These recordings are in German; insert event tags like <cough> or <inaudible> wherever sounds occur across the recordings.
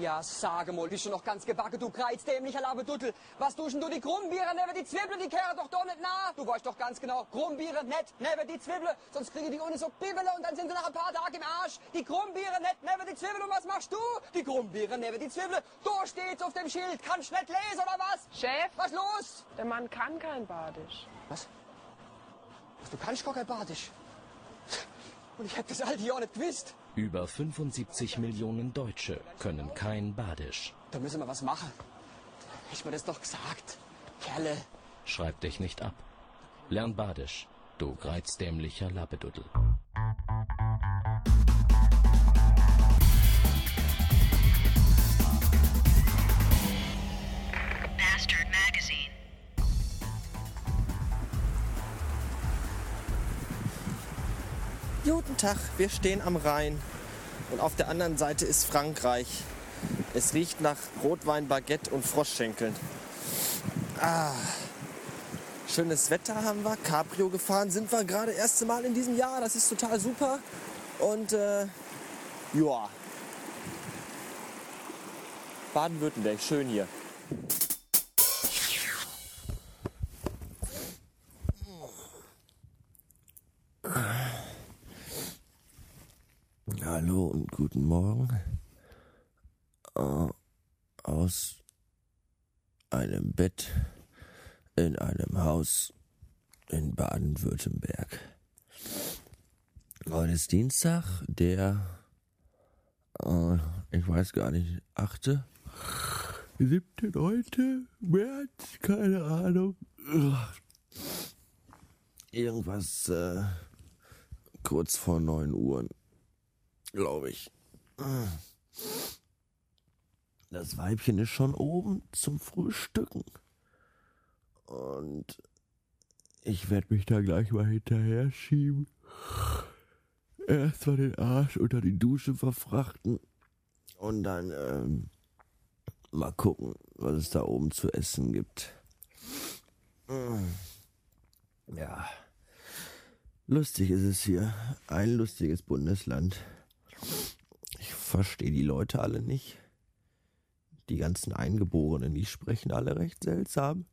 Ja, sage mal, bist du noch ganz gebacken, du kreizdämlicher Labeduttel. Was duschen du die Krummbiere neben die Zwiebeln, die kehren doch doch nicht nah. Du weißt doch ganz genau, Krummbiere nicht neben die Zwiebeln, sonst kriege die ohne so Bibbele und dann sind sie nach ein paar Tagen im Arsch. Die Krummbiere nicht neben die Zwiebeln und was machst du? Die Krummbiere neben die Zwiebeln, da steht's auf dem Schild, kannst nicht lesen oder was? Chef, Was los? der Mann kann kein Badisch. Was? Du kannst gar kein Badisch. Und ich hätte das alte Jahr nicht gewusst. Über 75 Millionen Deutsche können kein Badisch. Da müssen wir was machen. Ich mir das doch gesagt. Kerle. Schreib dich nicht ab. Lern Badisch, du kreizdämlicher Lappeduddel. Guten Tag, wir stehen am Rhein und auf der anderen Seite ist Frankreich. Es riecht nach Rotwein, Baguette und Froschschenkeln. Ah, schönes Wetter haben wir, Cabrio gefahren sind wir gerade erste Mal in diesem Jahr, das ist total super. Und äh, ja, Baden-Württemberg, schön hier. Hallo und guten Morgen. Äh, aus einem Bett in einem Haus in Baden-Württemberg. Heute ist Dienstag, der, äh, ich weiß gar nicht, achte, siebte, neunte März, keine Ahnung. Irgendwas, äh, kurz vor neun Uhr glaube ich. Das Weibchen ist schon oben zum Frühstücken. Und ich werde mich da gleich mal hinterher schieben. Erst mal den Arsch unter die Dusche verfrachten. Und dann ähm, mal gucken, was es da oben zu essen gibt. Ja. Lustig ist es hier. Ein lustiges Bundesland. Ich verstehe die Leute alle nicht. Die ganzen Eingeborenen, die sprechen alle recht seltsam.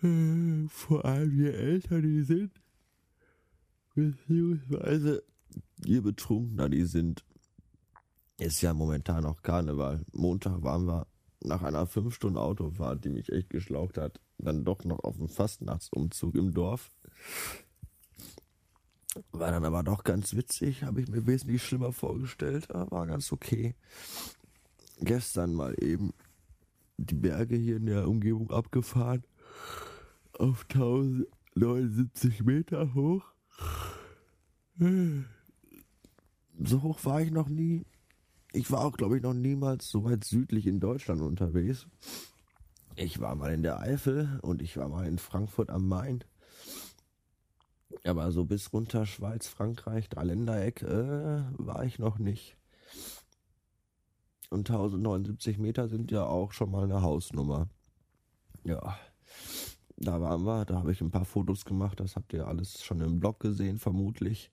Äh, Vor allem je älter die sind, beziehungsweise je betrunkener die sind. Ist ja momentan auch Karneval. Montag waren wir nach einer 5 Stunden Autofahrt, die mich echt geschlaucht hat, dann doch noch auf dem Fastnachtsumzug im Dorf. War dann aber doch ganz witzig, habe ich mir wesentlich schlimmer vorgestellt, war ganz okay. Gestern mal eben die Berge hier in der Umgebung abgefahren, auf 1079 Meter hoch. So hoch war ich noch nie. Ich war auch, glaube ich, noch niemals so weit südlich in Deutschland unterwegs. Ich war mal in der Eifel und ich war mal in Frankfurt am Main. Aber so bis runter Schweiz, Frankreich, Dreiländereck äh, war ich noch nicht. Und 1079 Meter sind ja auch schon mal eine Hausnummer. Ja, da waren wir, da habe ich ein paar Fotos gemacht, das habt ihr alles schon im Blog gesehen, vermutlich.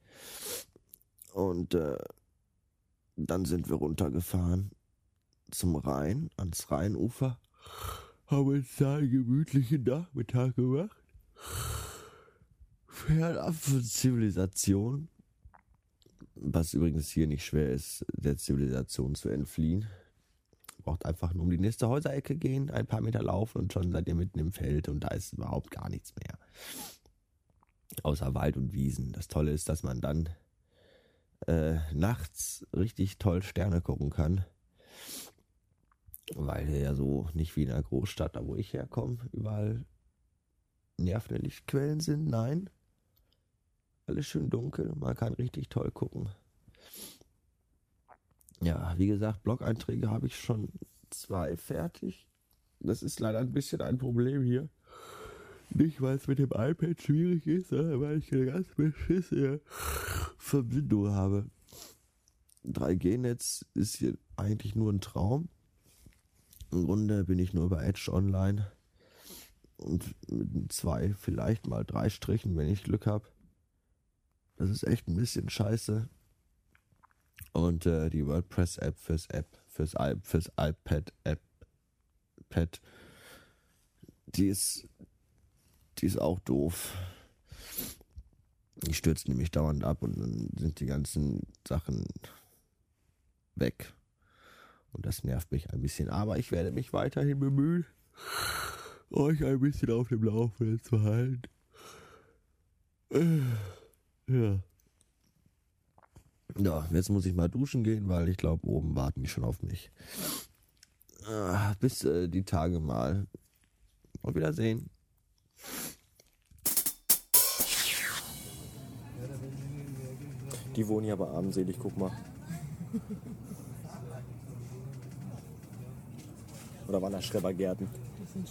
Und äh, dann sind wir runtergefahren zum Rhein, ans Rheinufer. Haben uns da einen gemütlichen Nachmittag gemacht Zivilisation. Was übrigens hier nicht schwer ist, der Zivilisation zu entfliehen. Braucht einfach nur um die nächste Häuserecke gehen, ein paar Meter laufen und schon seid ihr mitten im Feld und da ist überhaupt gar nichts mehr. Außer Wald und Wiesen. Das Tolle ist, dass man dann äh, nachts richtig toll Sterne gucken kann. Weil ja so nicht wie in einer Großstadt, da wo ich herkomme, überall nervende Lichtquellen sind. Nein, alles schön dunkel, man kann richtig toll gucken. Ja, wie gesagt, Blog-Einträge habe ich schon zwei fertig. Das ist leider ein bisschen ein Problem hier. Nicht, weil es mit dem iPad schwierig ist, sondern weil ich eine ganz beschissene Verbindung habe. 3G-Netz ist hier eigentlich nur ein Traum. Im Grunde bin ich nur über Edge online. Und mit zwei, vielleicht mal drei Strichen, wenn ich Glück habe. Das ist echt ein bisschen scheiße. Und äh, die WordPress-App fürs App, fürs, I fürs iPad App. Pad. Die ist, die ist auch doof. Die stürzt nämlich dauernd ab und dann sind die ganzen Sachen weg. Und das nervt mich ein bisschen. Aber ich werde mich weiterhin bemühen, euch ein bisschen auf dem Laufenden zu halten. Ja. Ja, jetzt muss ich mal duschen gehen, weil ich glaube, oben warten die schon auf mich. Ah, Bis äh, die Tage mal. Auf Wiedersehen. Die wohnen hier aber armselig, guck mal. Oder waren das Schrebergärten? Das sind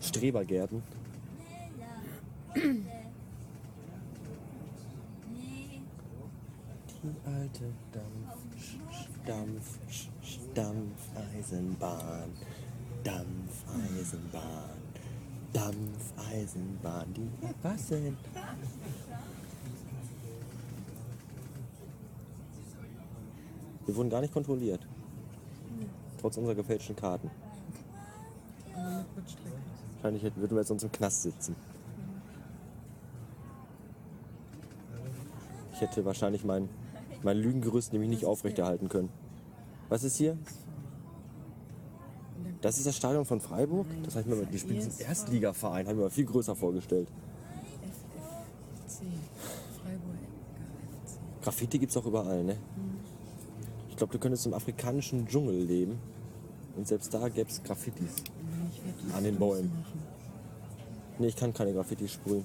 Strebergärten. Strebergärten? Alte Dampf, Dampf, Dampfeisenbahn, Dampfeisenbahn, Dampfeisenbahn, die, was denn? Wir wurden gar nicht kontrolliert. Trotz unserer gefälschten Karten. Wahrscheinlich würden wir jetzt sonst im Knast sitzen. Ich hätte wahrscheinlich mein, mein Lügengerüst nämlich nicht aufrechterhalten können. Was ist hier? Das ist das Stadion von Freiburg? Das heißt, die spielen im Erstligaverein, haben wir mir viel größer vorgestellt. Graffiti gibt es auch überall, ne? Ich glaube, du könntest im afrikanischen Dschungel leben. Und selbst da gäbe es Graffitis. An den Bäumen. Nee, ich kann keine Graffiti sprühen.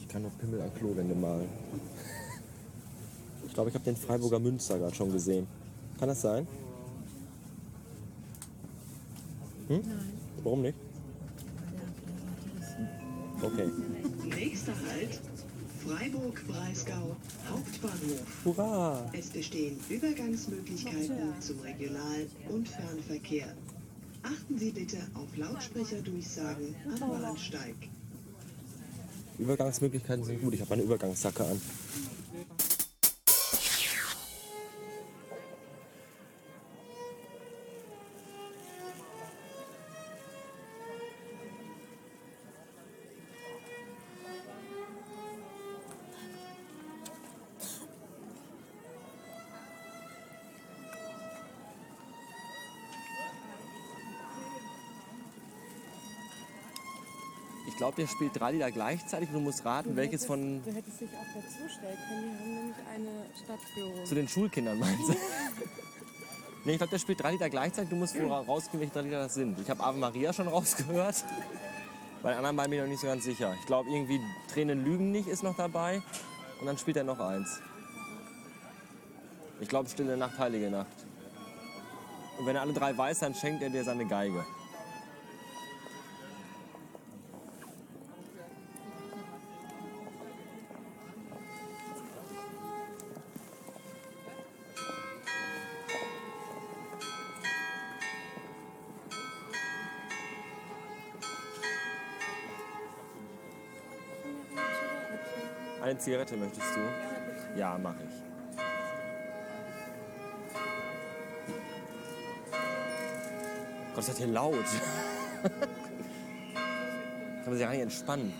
Ich kann nur Pimmel an Klowände malen. Ich glaube, ich habe den Freiburger Münster gerade schon gesehen. Kann das sein? Hm? Warum nicht? Okay. Nächster Halt, Freiburg-Breisgau, Hauptbahnhof. Hurra! Es bestehen Übergangsmöglichkeiten zum Regional- und Fernverkehr. Achten Sie bitte auf Lautsprecherdurchsagen am Bahnsteig. Übergangsmöglichkeiten sind gut. Ich habe meine Übergangssacke an. Ich glaube, der spielt drei Lieder gleichzeitig und du musst raten, welches von Du hättest dich auch dazu stellen können. Die haben nämlich eine Stadtführung. zu den Schulkindern meinst du? <laughs> Nee, ich glaube, der spielt drei Lieder gleichzeitig. Du musst wohl ra- rauskriegen, welche drei Lieder das sind. Ich habe Ave Maria schon <laughs> rausgehört. Bei den anderen beiden bin ich noch nicht so ganz sicher. Ich glaube, irgendwie Tränen lügen nicht ist noch dabei. Und dann spielt er noch eins. Ich glaube, Stille Nacht, Heilige Nacht. Und wenn er alle drei weiß, dann schenkt er dir seine Geige. Eine Zigarette möchtest du? Ja, mache ich. Gott, ist das hier laut. <laughs> Kann man sich gar nicht entspannen.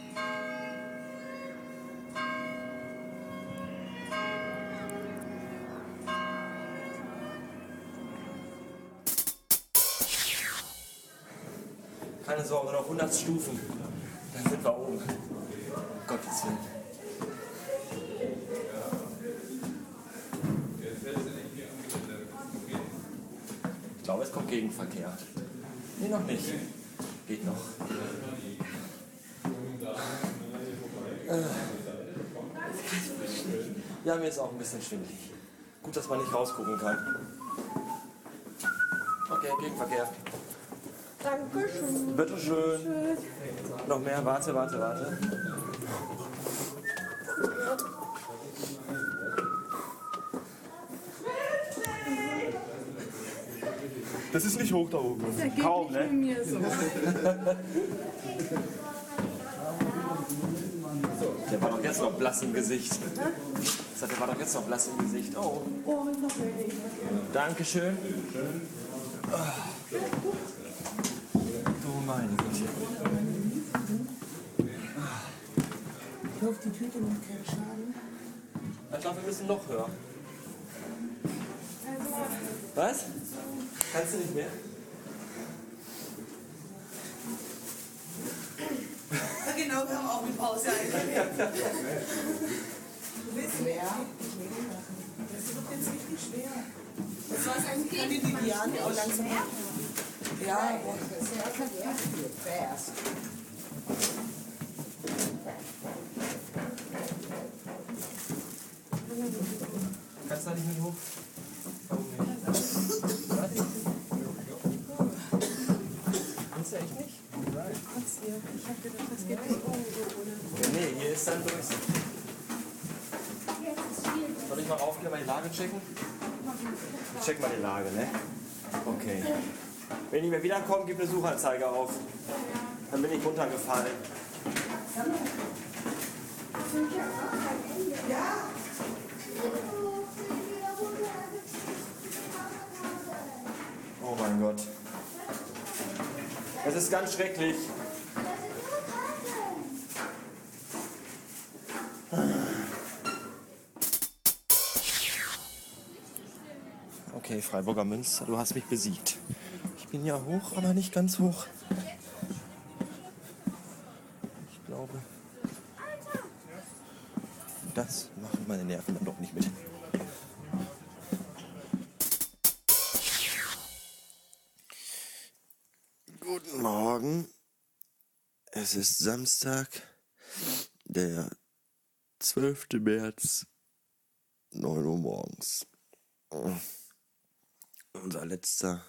Keine Sorge, noch 100 Stufen. Dann sind wir oben. Gottes Willen. Es kommt Gegenverkehr. Nee, noch nicht. Geht noch. Äh. Ja, mir ist auch ein bisschen schwindelig. Gut, dass man nicht rausgucken kann. Okay, Gegenverkehr. Dankeschön. Bitteschön. Noch mehr, warte, warte, warte. Ist nicht hoch da oben. Kaum, ne? mir so. Der war doch jetzt noch blass im Gesicht. Das hat- Der war doch jetzt noch blass im Gesicht. Oh. Oh, noch. Dankeschön. Du meine Güte. Ich hoffe, die Tüte macht keinen Schaden. Ich glaube, wir müssen noch höher. Was? Kannst du nicht mehr? Genau, wir haben auch eine Pause eingelegt. Du willst schwer? Das ist doch jetzt richtig schwer. Das war eigentlich kann die Viviane auch langsam. Ja, fast. Kannst du da nicht mit hoch? Ich habe gedacht, das geht nicht so ohne. Nee, hier ist dann durch. Soll ich mal raufgehen, mal die Lage checken? Ich check mal die Lage, ne? Okay. Wenn ich mehr wiederkomme, gib eine Suchanzeige auf. Dann bin ich runtergefallen. Oh mein Gott. Es ist ganz schrecklich. Freiburger Münster, du hast mich besiegt. Ich bin ja hoch, aber nicht ganz hoch. Ich glaube, das machen meine Nerven dann doch nicht mit. Guten Morgen. Es ist Samstag, der 12. März, 9 Uhr morgens. Unser letzter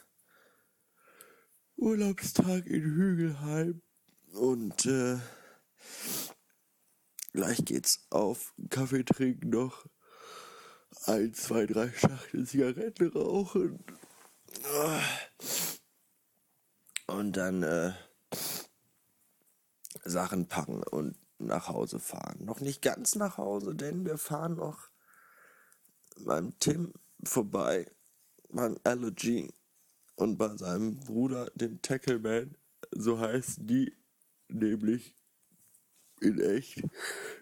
Urlaubstag in Hügelheim. Und äh, gleich geht's auf Kaffee trinken noch. Ein, zwei, drei Schachtel Zigaretten rauchen. Und dann äh, Sachen packen und nach Hause fahren. Noch nicht ganz nach Hause, denn wir fahren noch beim Tim vorbei, beim Allergy und bei seinem Bruder, dem Tackleman, so heißen die, nämlich in echt.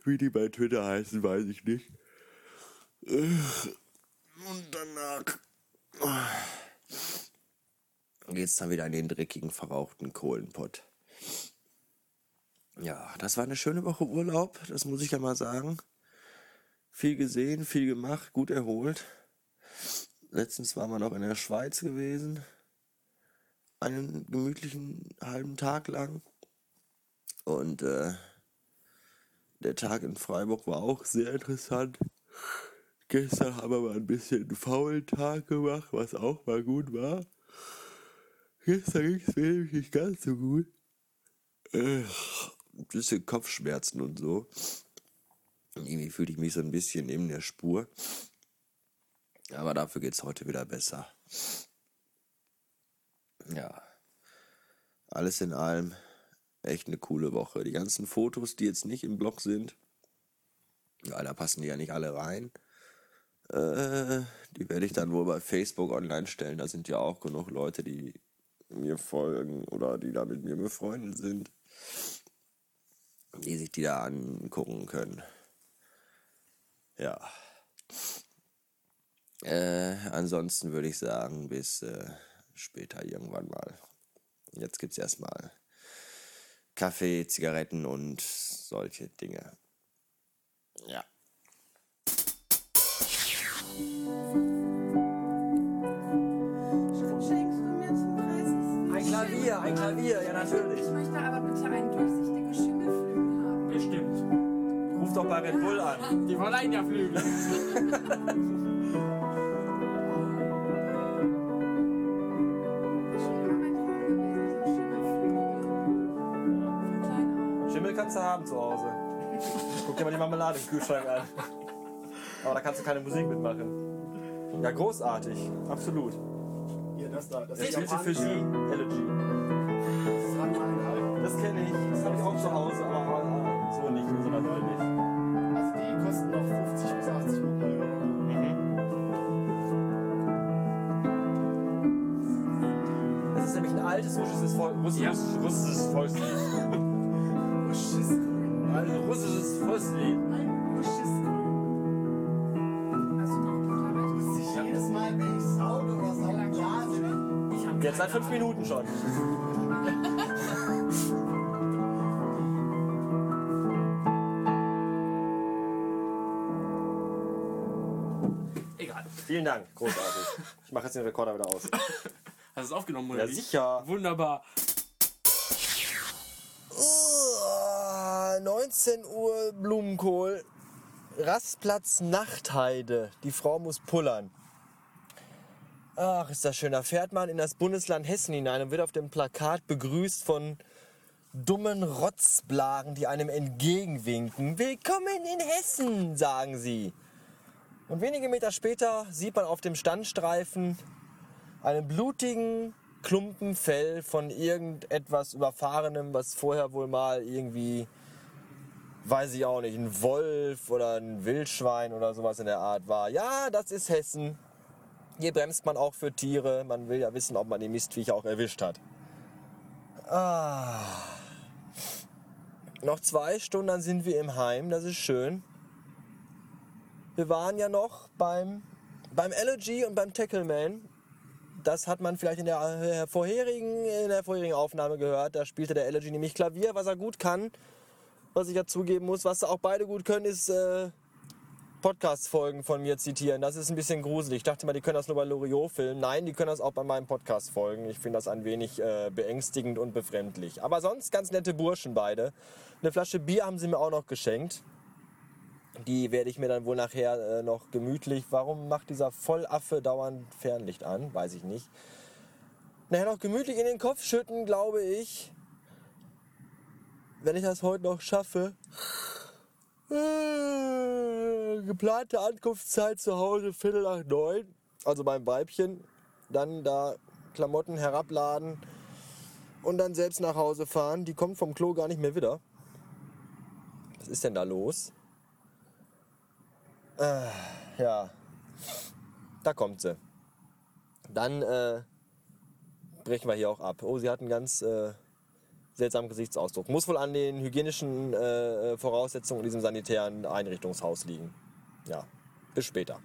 Wie die bei Twitter heißen, weiß ich nicht. Und danach geht's dann wieder in den dreckigen, verrauchten Kohlenpott. Ja, das war eine schöne Woche Urlaub, das muss ich ja mal sagen. Viel gesehen, viel gemacht, gut erholt. Letztens waren wir noch in der Schweiz gewesen. Einen gemütlichen halben Tag lang. Und äh, der Tag in Freiburg war auch sehr interessant. Gestern haben wir mal ein bisschen einen faulen Tag gemacht, was auch mal gut war. Gestern ging es mir nämlich nicht ganz so gut. Äh, ein bisschen Kopfschmerzen und so. Irgendwie fühlte ich mich so ein bisschen neben der Spur. Aber dafür geht es heute wieder besser. Ja. Alles in allem echt eine coole Woche. Die ganzen Fotos, die jetzt nicht im Blog sind, ja, da passen die ja nicht alle rein. Äh, die werde ich dann wohl bei Facebook online stellen. Da sind ja auch genug Leute, die mir folgen oder die da mit mir befreundet sind, die sich die da angucken können. Ja. Äh, ansonsten würde ich sagen, bis äh, später irgendwann mal. Jetzt gibt es erstmal Kaffee, Zigaretten und solche Dinge. Ja. Schenkst du mir zum 30. Ein Klavier, ein Klavier, ja natürlich. Ich möchte aber bitte einen durchsichtigen Schimmelflügel haben. Bestimmt. Ruf doch bei Red Bull an. <laughs> Die verleihen ja Flügel. <laughs> kannst du haben zu Hause. Guck dir mal die Marmelade im Kühlschrank an. Aber da kannst du keine Musik mitmachen. Ja, großartig. Absolut. Hier, das da. Das, das ist für Sie. Elegy. Das halt. kenne ich. Das habe ich auch zu Hause, aber so nicht, so neu. Also die kosten noch 50 bis 80 Euro. Mhm. Das ist nämlich ein altes russisches, Volk, russisches, russisches Volkslied. Ein russisches Volkslied. Jedes Mal, wenn ich saug oder saublase, Jetzt seit fünf Minuten schon. Egal. Vielen Dank, großartig. Ich mache jetzt den Rekorder wieder aus. Hast du es aufgenommen, oder Ja, sicher. Wunderbar. Uh, 19 Uhr Blumenkohl. Rastplatz Nachtheide. Die Frau muss pullern. Ach, ist das schön. Da fährt man in das Bundesland Hessen hinein und wird auf dem Plakat begrüßt von dummen Rotzblagen, die einem entgegenwinken. Willkommen in Hessen, sagen sie. Und wenige Meter später sieht man auf dem Standstreifen einen blutigen Klumpen Fell von irgendetwas Überfahrenem, was vorher wohl mal irgendwie, weiß ich auch nicht, ein Wolf oder ein Wildschwein oder sowas in der Art war. Ja, das ist Hessen. Hier bremst man auch für Tiere. Man will ja wissen, ob man die Mistviecher auch erwischt hat. Ah. Noch zwei Stunden, dann sind wir im Heim. Das ist schön. Wir waren ja noch beim, beim Elegy und beim Tackleman. Das hat man vielleicht in der, äh, vorherigen, in der vorherigen Aufnahme gehört. Da spielte der Elegy nämlich Klavier, was er gut kann. Was ich ja zugeben muss, was auch beide gut können, ist äh, Podcast-Folgen von mir zitieren. Das ist ein bisschen gruselig. Ich dachte mal, die können das nur bei Loriot filmen. Nein, die können das auch bei meinem Podcast folgen. Ich finde das ein wenig äh, beängstigend und befremdlich. Aber sonst ganz nette Burschen beide. Eine Flasche Bier haben sie mir auch noch geschenkt. Die werde ich mir dann wohl nachher äh, noch gemütlich. Warum macht dieser Vollaffe dauernd Fernlicht an? Weiß ich nicht. Nachher noch gemütlich in den Kopf schütten, glaube ich. Wenn ich das heute noch schaffe. Äh, geplante Ankunftszeit zu Hause Viertel nach neun. Also beim Weibchen. Dann da Klamotten herabladen und dann selbst nach Hause fahren. Die kommt vom Klo gar nicht mehr wieder. Was ist denn da los? Äh, ja. Da kommt sie. Dann äh, brechen wir hier auch ab. Oh, sie hat einen ganz äh, seltsamen Gesichtsausdruck. Muss wohl an den hygienischen äh, Voraussetzungen in diesem sanitären Einrichtungshaus liegen. Ja, bis später.